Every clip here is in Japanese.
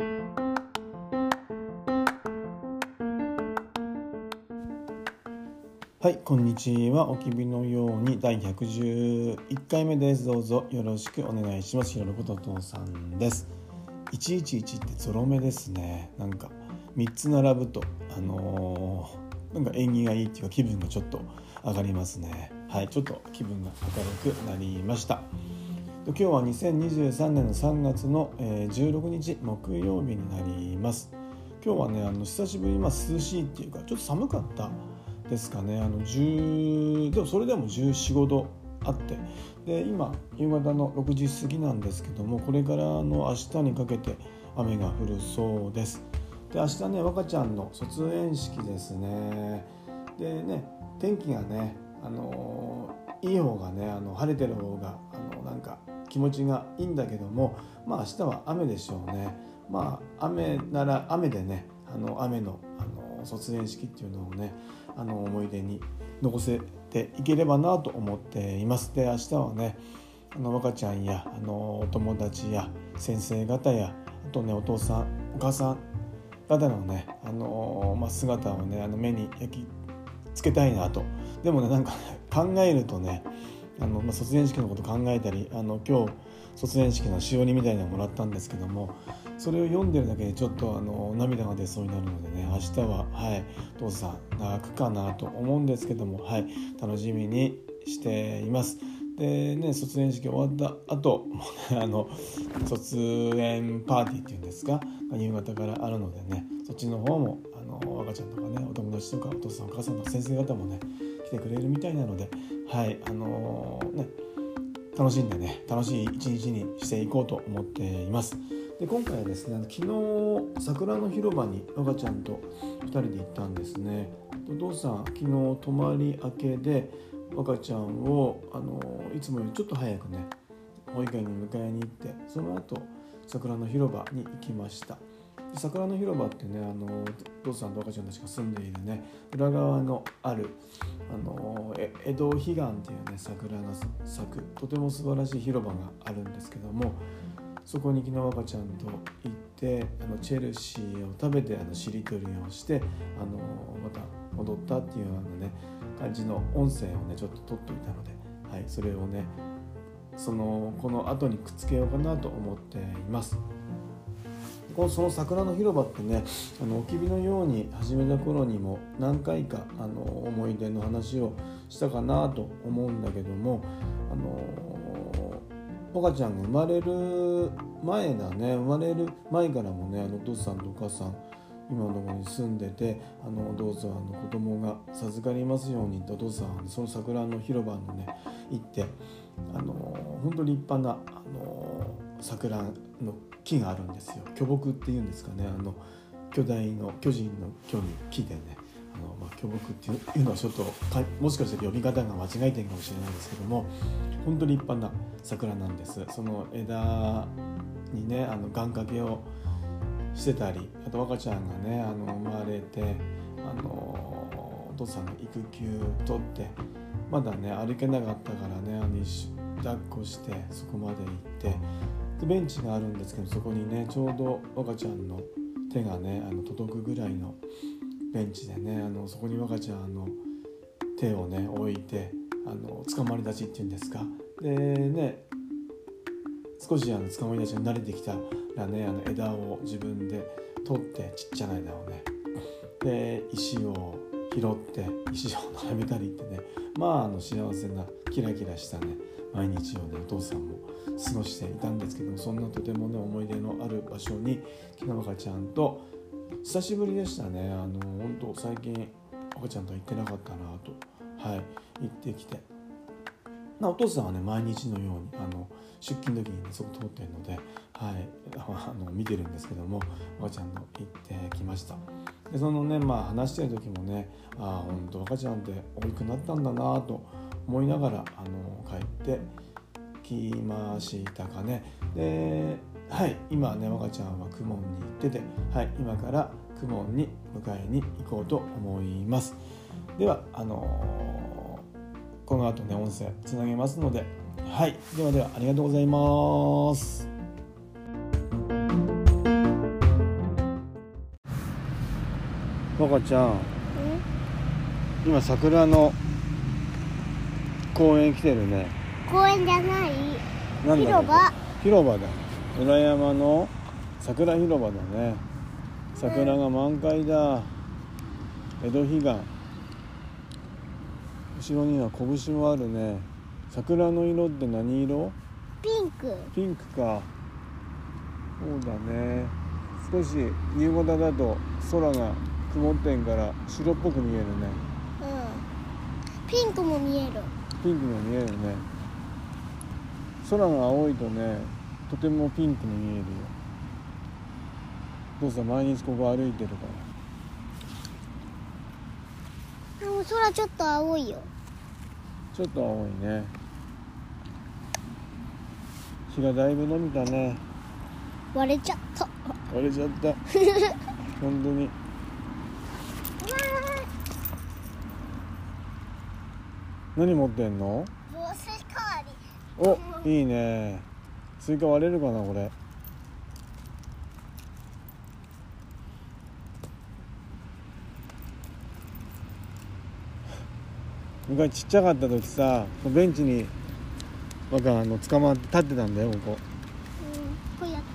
はいこんにちは。おきびのように第111回目です。どうぞよろしくお願いします。ひろろこととさんです。111ってゾロ目ですね。なんか3つ並ぶとあのー、なんか縁起がいいっていうか気分がちょっと上がりますね。はいちょっと気分が明るくなりました。今日は2023年の3月の16日木曜日になります。今日はねあの久しぶりに涼しいっていうかちょっと寒かったですかね。あの10でもそれでも1 4 5度あって。で今夕方の6時過ぎなんですけどもこれからの明日にかけて雨が降るそうです。で明日ね若ちゃんの卒園式ですね。でね天気がねあのいい方がねあの晴れてる方があのなんか気持ちがいいんだけどもまあ明日は雨でしょうね。まあ雨なら雨でねあの雨のあの卒園式っていうのをねあの思い出に残せていければなと思っています。で明日はねあの若ちゃんやあのお友達や先生方やあとねお父さんお母さん方のねあの、まあ、姿をねあの目に焼き付けたいなと。でもねなんか、ね、考えるとねあの、まあ、卒園式のこと考えたりあの今日卒園式のしおりみたいなのもらったんですけどもそれを読んでるだけでちょっとあの涙が出そうになるのでね明日ははい父さん泣くかなと思うんですけどもはい楽しみにしています。でね卒園式終わった後もうねあの卒園パーティーっていうんですか夕方からあるのでねそっちの方もあの赤ちゃんとかねお友達とかお父さんお母さんとか先生方もね来てくれるみたいなのではいあのー、ね楽しんでね楽しい一日にしていこうと思っています。で今回はですね昨日桜の広場に赤ちゃんと2人で行ったんですねお父さん昨日泊まり明けで赤ちゃんをあのいつもよりちょっと早くね保育園に迎えに行ってその後桜の広場に行きました桜の広場ってねあのお父さんと赤ちゃんたちが住んでいるね裏側のあるあの江戸彼岸っていうね桜が咲くとても素晴らしい広場があるんですけどもそこに昨日赤ちゃんと行ってあのチェルシーを食べてあのしりとりをしてあのまた戻ったっていうようなね感じの音声をねちょっと撮っていたので、はい、それをねそのこの後にくっつけようかなと思っています。こその桜の広場ってねあのおきびのように始めた頃にも何回かあの思い出の話をしたかなと思うんだけどもあの赤ちゃんが生まれる前だね生まれる前からもねあのお父さんとお母さん今のところに住んでてあのどうぞあの子供が授かりますようにとお父さんはその桜の広場のね行ってあの本当立派なあの桜の木があるんですよ。巨木っていうんですかね。あの巨大の巨人の巨に木でね。あの、まあ、巨木っていうのはちょっともしかしたら呼び方が間違えてるかもしれないですけども本当に立派な桜なんです。その枝にねあの願掛けをしてたりあと赤ちゃんがねあの生まれてあのお父さんの育休取ってまだね歩けなかったからねあの抱っこしてそこまで行ってでベンチがあるんですけどそこにねちょうど赤ちゃんの手がねあの届くぐらいのベンチでねあのそこに赤ちゃんの手をね置いてあの捕まり立ちっていうんですか。でね少しあの捕まり立ちに慣れてきたらねあの枝を自分で取ってちっちゃな枝をねで石を拾って石を並べたりってね。まああの幸せなキラキラしたね毎日をねお父さんも過ごしていたんですけどもそんなとてもね思い出のある場所にきな赤ちゃんと久しぶりでしたね。あの本当最近赤ちゃんと行ってなかったなと。はい行ってきて。お父さんはね毎日のようにあの出勤時にねそこ通ってるので、はい、あの見てるんですけども赤ちゃんの行ってきました。でそのねまあ話してる時もねああ本当赤ちゃんって大きくなったんだなと思いながらあの帰ってきましたかね。ではい今ね赤ちゃんは公文に行っててはい今から公文に迎えに行こうと思います。ではあのー、この後ね音声つなげますのではいではではありがとうございます。若ちゃん？今桜の公園来てるね公園じゃない？なんだろう？広場？広場だ。裏山の桜広場だね。桜が満開だ。江戸彼岸後ろには拳もあるね。桜の色って何色？ピンク。ピンクか。そうだね。少し夕方だと空が曇ってんから白っぽく見えるね。うん。ピンクも見える。ピンクも見えるね空が青いとねとてもピンクに見えるよ。どうせ毎日ここ歩いてるから。でも空ちょっと青いよ。ちょっと青いね。日がだいぶ伸びたね。割れちゃった。割れちゃった。本当に。何持ってんの？お。いいね。スイカ割れるかなこれ。昔ちっちゃかった時さベンチになんかあの捕まって立ってたんだよここ、うんこうやって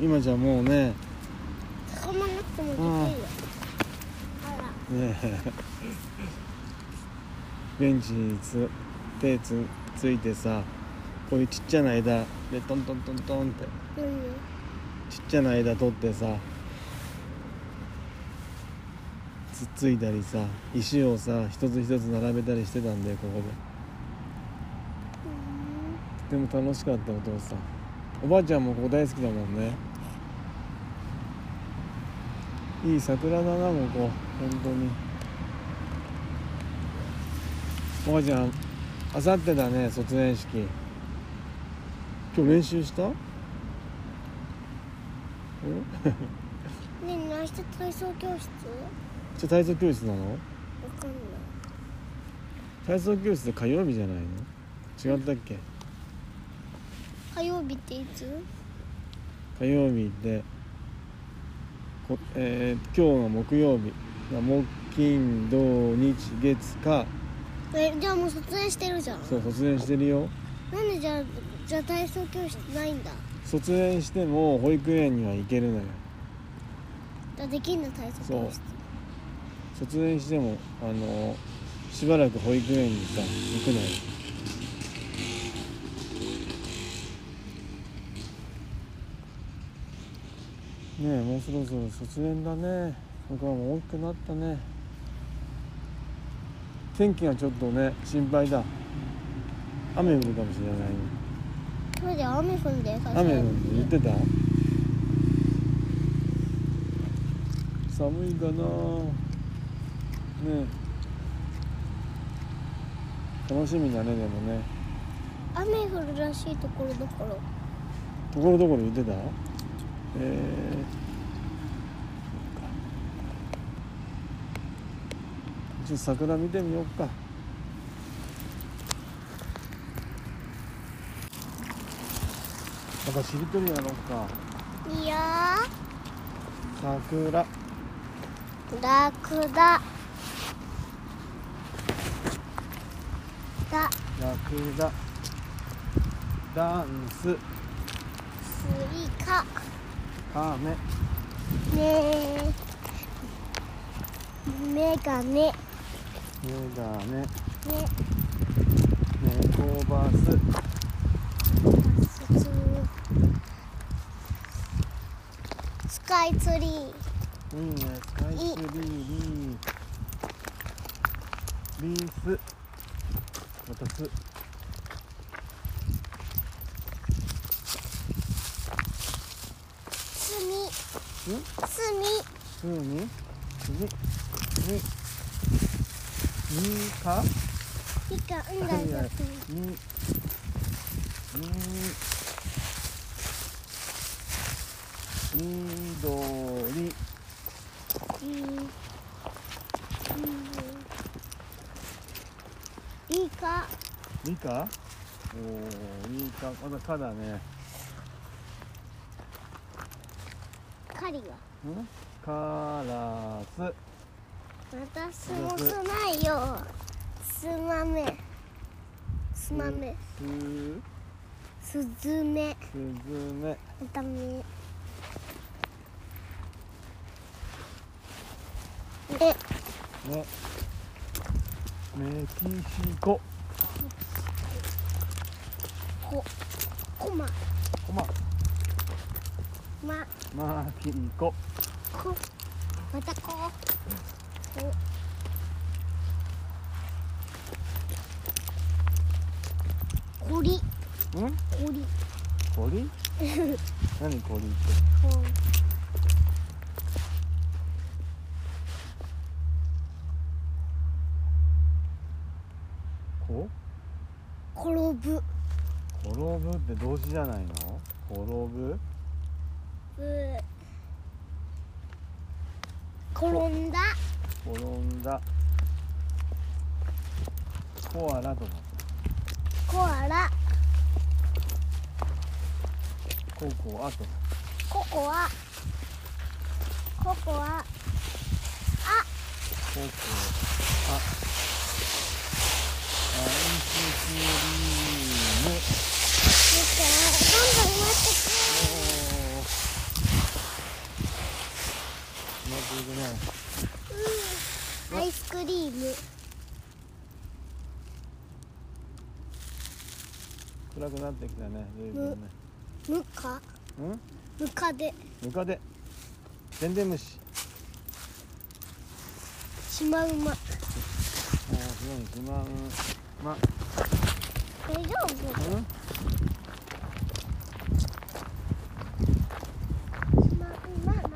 うん、今じゃもうね。ね捕まなくてもできるよ。あら。え。ベンチにつ手つついてさこういうちっちゃな枝でトントントントンって。ちっちゃな枝取ってさつっついたりさ石をさ一つ一つ並べたりしてたんだよここで。とても楽しかったお父さん。おばあちゃんもここ大好きだもんね。いい桜だなここ。本当に。おばあちゃんあさってだね卒園式。今日練習した？ねえ明日体操教室？じゃ体操教室なの？わかんない。体操教室で火曜日じゃないの？違ったっけ？火曜日っていつ？火曜日でこ、えー今日が木曜日。木金土日月火。えじゃあもう卒園してるじゃん。そう卒園してるよ。なんでじゃあじゃあ体操教室ないんだ。卒園しても保育園には行けるのよ。じゃあできんの体操教室。卒園してもあのしばらく保育園にさ行くのよ。ねえもうそろそろ卒園だね。僕はもう大きくなったね。天気がちょっとね心配だ。雨降るかもしれないね雨降るんだよ最初。雨降るって言ってた？寒いかな？ねえ。楽しみだねでもね。雨降るらしいところどころ。ところどころ言ってた？えー、ちょっと桜見てみようかまたしりとりやろうか。いいよ。桜。ラクダ。だラクダ。ダンス。スイカ。カメ。ねえ。メガネ。ねメガネ。猫バスススカイツリー。いいねスカイツリーリーリースまたすスミんスミすににににかピカうんだよににみどりうんリカみか？おおみか。まだかだね。カリは？ん？カラス。私もすないよ。すまめ。すまめ。すすずめ。すずめ。ダメえね。メキシコ。ここまコマ。ま。マキコ。こ。またこ。こ。こり。ん？こり。コリ 何コリってここ転ぶ。転ぶって動詞じゃないの？転ぶ？ぶ。転んだ。転んだ。コアラとかコアラココアと。かココアココアココアアイスクリーム見てどんどん埋まっておーうまくいくねくアイスクリーム暗くなってきたね随分ね。ムカうん？ムカデムカデでんでん虫シマウマおーすごいしまうま。大丈夫？うん？シマウマまた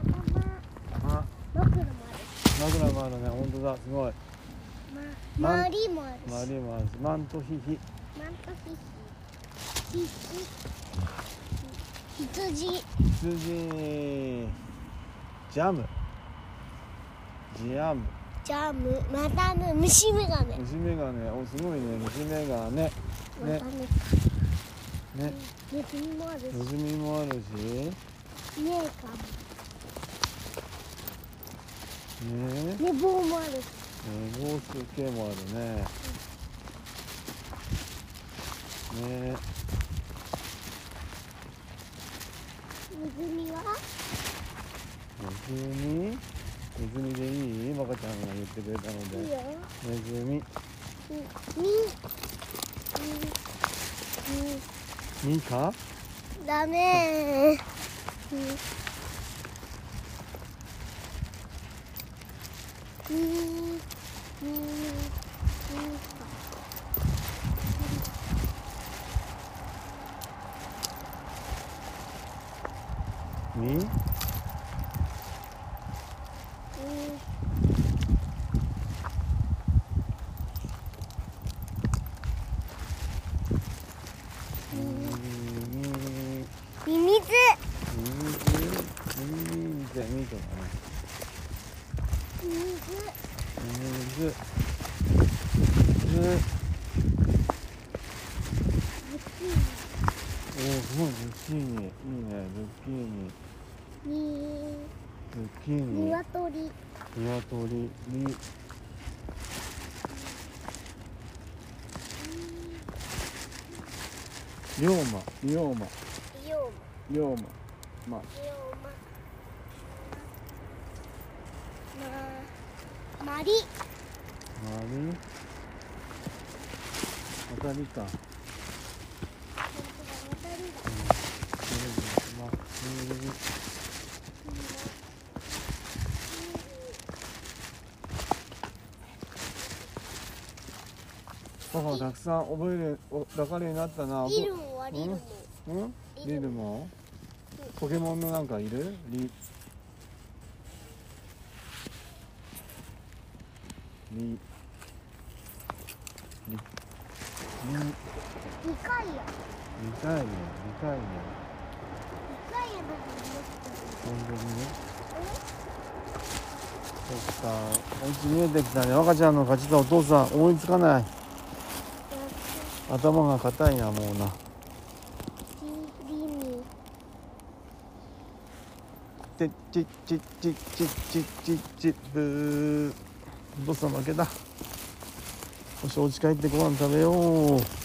ま。あ。マクロも枕もあるね本当だすごい。まマリもあるし。マリもあるし。マントヒヒマントヒヒ羊。羊。ジャム。ジャム。ジャム。またね虫眼鏡。虫眼鏡。おすごいね。虫眼鏡。ね。まねたねね。ネズミもあるし。ネズミもあるし。メーカね。ー寝坊もあるし。えー、ゴース系もあるね。ね。ネズミは？ネズミネズミでいい？バカちゃんが言ってくれたので。いいよ。ネズミみみ。ミカダメ。ーみみ。みみ。ミ嗯キーニ鶏。鶏に。龍馬。龍馬。龍馬。ままマリマリまた見たパパたくさん覚えるおだかりになったな。リルリルも。うん？リルも？ポケモンのなんかいる？リリリリリ二回や。見たいね見たいね二回やだと思って本当にねそっか。お家見えてきたね。若ちゃんの勝ちだ。お父さん思いつかない頭が硬いなもうな。チッチッチッチッチッチッチッチッブーお父さん負けたよしお家帰ってご飯食べよう